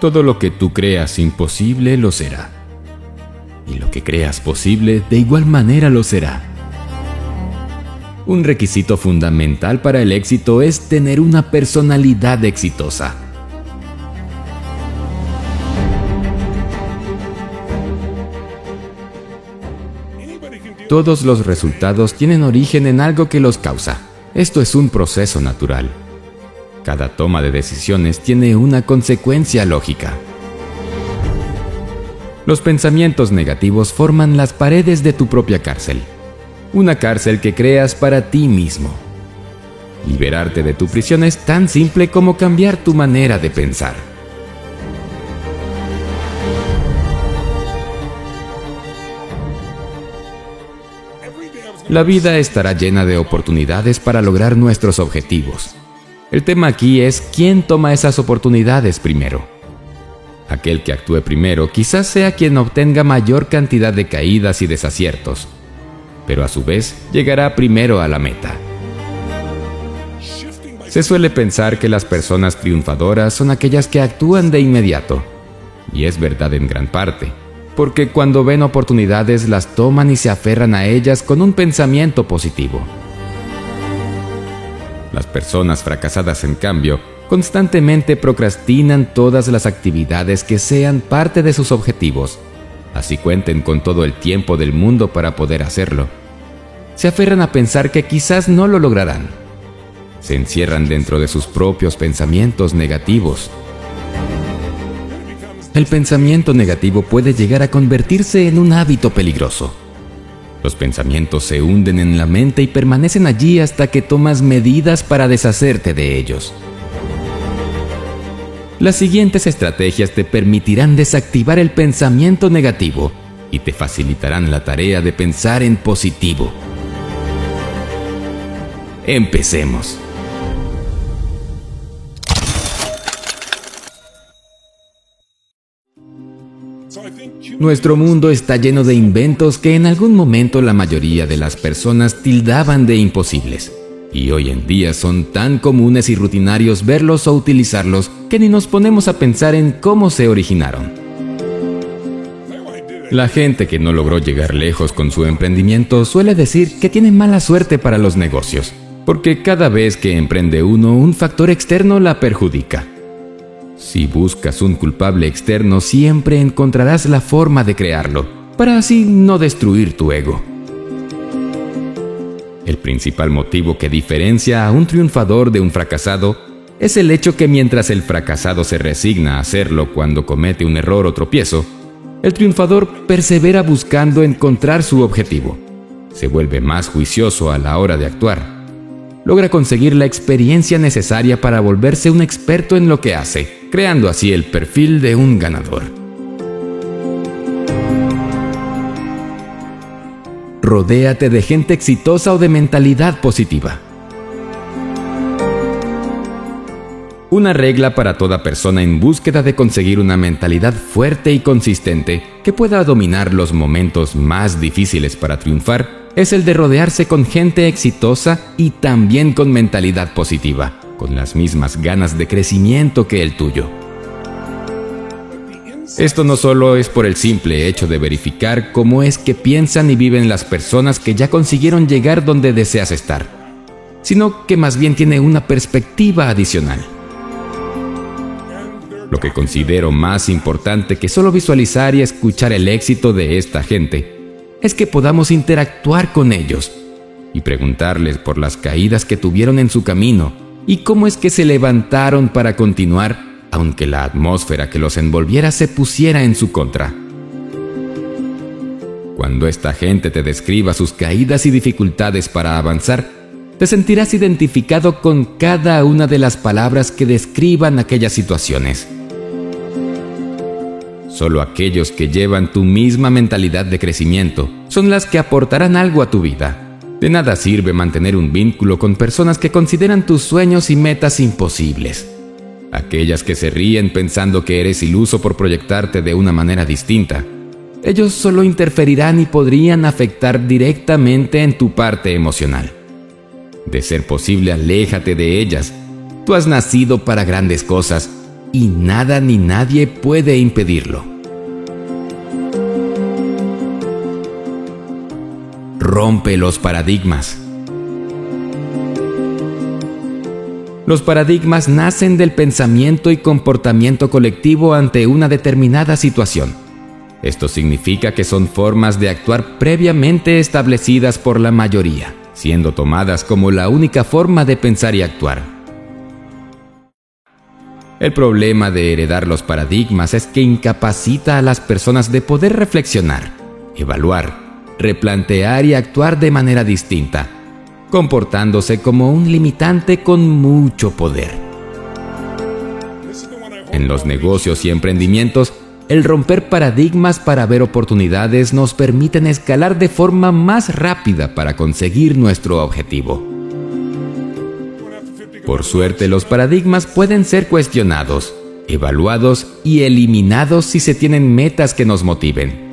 Todo lo que tú creas imposible lo será. Y lo que creas posible de igual manera lo será. Un requisito fundamental para el éxito es tener una personalidad exitosa. Todos los resultados tienen origen en algo que los causa. Esto es un proceso natural. Cada toma de decisiones tiene una consecuencia lógica. Los pensamientos negativos forman las paredes de tu propia cárcel. Una cárcel que creas para ti mismo. Liberarte de tu prisión es tan simple como cambiar tu manera de pensar. La vida estará llena de oportunidades para lograr nuestros objetivos. El tema aquí es quién toma esas oportunidades primero. Aquel que actúe primero quizás sea quien obtenga mayor cantidad de caídas y desaciertos, pero a su vez llegará primero a la meta. Se suele pensar que las personas triunfadoras son aquellas que actúan de inmediato, y es verdad en gran parte, porque cuando ven oportunidades las toman y se aferran a ellas con un pensamiento positivo. Las personas fracasadas, en cambio, constantemente procrastinan todas las actividades que sean parte de sus objetivos, así cuenten con todo el tiempo del mundo para poder hacerlo. Se aferran a pensar que quizás no lo lograrán. Se encierran dentro de sus propios pensamientos negativos. El pensamiento negativo puede llegar a convertirse en un hábito peligroso los pensamientos se hunden en la mente y permanecen allí hasta que tomas medidas para deshacerte de ellos. Las siguientes estrategias te permitirán desactivar el pensamiento negativo y te facilitarán la tarea de pensar en positivo. Empecemos. Nuestro mundo está lleno de inventos que en algún momento la mayoría de las personas tildaban de imposibles. Y hoy en día son tan comunes y rutinarios verlos o utilizarlos que ni nos ponemos a pensar en cómo se originaron. La gente que no logró llegar lejos con su emprendimiento suele decir que tiene mala suerte para los negocios, porque cada vez que emprende uno un factor externo la perjudica. Si buscas un culpable externo, siempre encontrarás la forma de crearlo, para así no destruir tu ego. El principal motivo que diferencia a un triunfador de un fracasado es el hecho que mientras el fracasado se resigna a hacerlo cuando comete un error o tropiezo, el triunfador persevera buscando encontrar su objetivo. Se vuelve más juicioso a la hora de actuar logra conseguir la experiencia necesaria para volverse un experto en lo que hace, creando así el perfil de un ganador. Rodéate de gente exitosa o de mentalidad positiva. Una regla para toda persona en búsqueda de conseguir una mentalidad fuerte y consistente que pueda dominar los momentos más difíciles para triunfar es el de rodearse con gente exitosa y también con mentalidad positiva, con las mismas ganas de crecimiento que el tuyo. Esto no solo es por el simple hecho de verificar cómo es que piensan y viven las personas que ya consiguieron llegar donde deseas estar, sino que más bien tiene una perspectiva adicional. Lo que considero más importante que solo visualizar y escuchar el éxito de esta gente es que podamos interactuar con ellos y preguntarles por las caídas que tuvieron en su camino y cómo es que se levantaron para continuar aunque la atmósfera que los envolviera se pusiera en su contra. Cuando esta gente te describa sus caídas y dificultades para avanzar, te sentirás identificado con cada una de las palabras que describan aquellas situaciones. Solo aquellos que llevan tu misma mentalidad de crecimiento son las que aportarán algo a tu vida. De nada sirve mantener un vínculo con personas que consideran tus sueños y metas imposibles. Aquellas que se ríen pensando que eres iluso por proyectarte de una manera distinta. Ellos solo interferirán y podrían afectar directamente en tu parte emocional. De ser posible, aléjate de ellas. Tú has nacido para grandes cosas y nada ni nadie puede impedirlo. Rompe los paradigmas. Los paradigmas nacen del pensamiento y comportamiento colectivo ante una determinada situación. Esto significa que son formas de actuar previamente establecidas por la mayoría, siendo tomadas como la única forma de pensar y actuar. El problema de heredar los paradigmas es que incapacita a las personas de poder reflexionar, evaluar, replantear y actuar de manera distinta, comportándose como un limitante con mucho poder. En los negocios y emprendimientos, el romper paradigmas para ver oportunidades nos permiten escalar de forma más rápida para conseguir nuestro objetivo. Por suerte, los paradigmas pueden ser cuestionados, evaluados y eliminados si se tienen metas que nos motiven.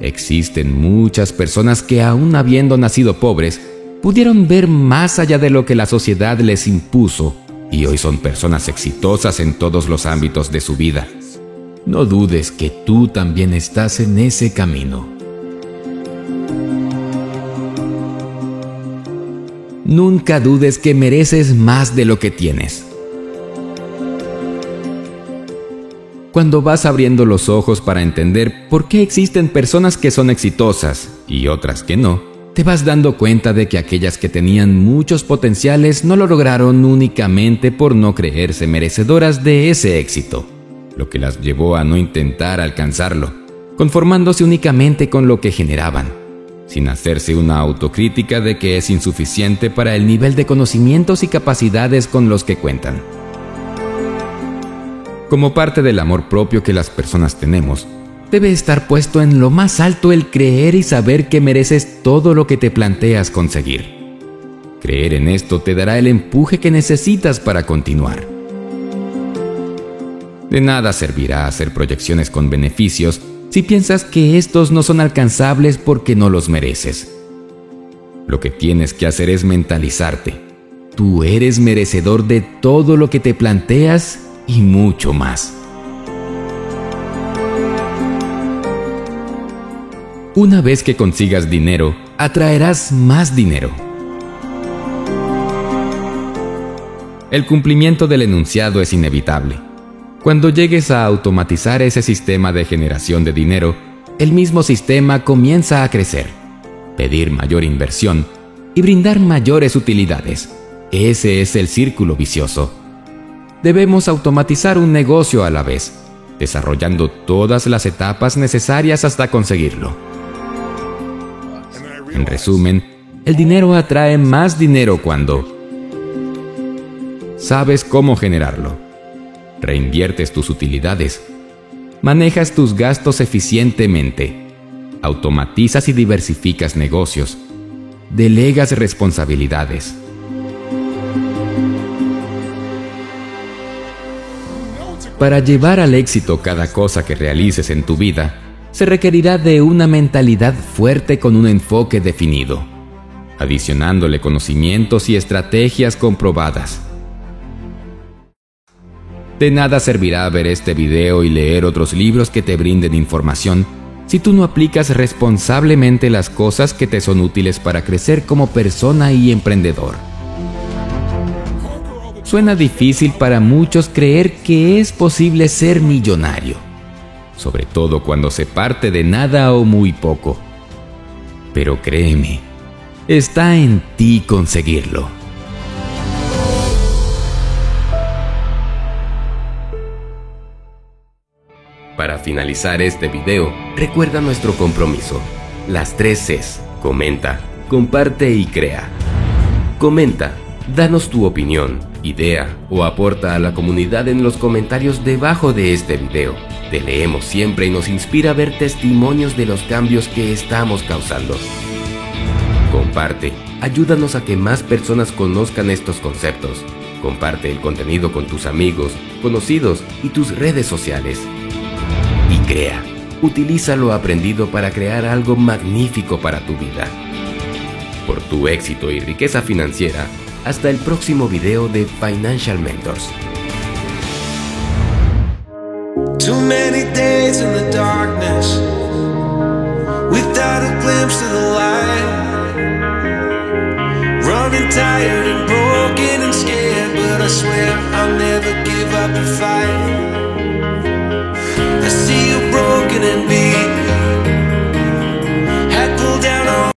Existen muchas personas que aún habiendo nacido pobres, pudieron ver más allá de lo que la sociedad les impuso y hoy son personas exitosas en todos los ámbitos de su vida. No dudes que tú también estás en ese camino. Nunca dudes que mereces más de lo que tienes. cuando vas abriendo los ojos para entender por qué existen personas que son exitosas y otras que no, te vas dando cuenta de que aquellas que tenían muchos potenciales no lo lograron únicamente por no creerse merecedoras de ese éxito, lo que las llevó a no intentar alcanzarlo, conformándose únicamente con lo que generaban, sin hacerse una autocrítica de que es insuficiente para el nivel de conocimientos y capacidades con los que cuentan. Como parte del amor propio que las personas tenemos, debe estar puesto en lo más alto el creer y saber que mereces todo lo que te planteas conseguir. Creer en esto te dará el empuje que necesitas para continuar. De nada servirá hacer proyecciones con beneficios si piensas que estos no son alcanzables porque no los mereces. Lo que tienes que hacer es mentalizarte. Tú eres merecedor de todo lo que te planteas y mucho más. Una vez que consigas dinero, atraerás más dinero. El cumplimiento del enunciado es inevitable. Cuando llegues a automatizar ese sistema de generación de dinero, el mismo sistema comienza a crecer, pedir mayor inversión y brindar mayores utilidades. Ese es el círculo vicioso debemos automatizar un negocio a la vez, desarrollando todas las etapas necesarias hasta conseguirlo. En resumen, el dinero atrae más dinero cuando sabes cómo generarlo, reinviertes tus utilidades, manejas tus gastos eficientemente, automatizas y diversificas negocios, delegas responsabilidades, Para llevar al éxito cada cosa que realices en tu vida, se requerirá de una mentalidad fuerte con un enfoque definido, adicionándole conocimientos y estrategias comprobadas. De nada servirá ver este video y leer otros libros que te brinden información si tú no aplicas responsablemente las cosas que te son útiles para crecer como persona y emprendedor. Suena difícil para muchos creer que es posible ser millonario, sobre todo cuando se parte de nada o muy poco. Pero créeme, está en ti conseguirlo. Para finalizar este video, recuerda nuestro compromiso. Las tres Cs. Comenta, comparte y crea. Comenta, danos tu opinión idea o aporta a la comunidad en los comentarios debajo de este video. Te leemos siempre y nos inspira a ver testimonios de los cambios que estamos causando. Comparte, ayúdanos a que más personas conozcan estos conceptos. Comparte el contenido con tus amigos, conocidos y tus redes sociales. Crea, utiliza lo aprendido para crear algo magnífico para tu vida. Por tu éxito y riqueza financiera, hasta el próximo video de Financial Mentors. Too many days in the darkness without a glimpse of the light. Running tired and broken and scared, but I swear I'll never give up the fight.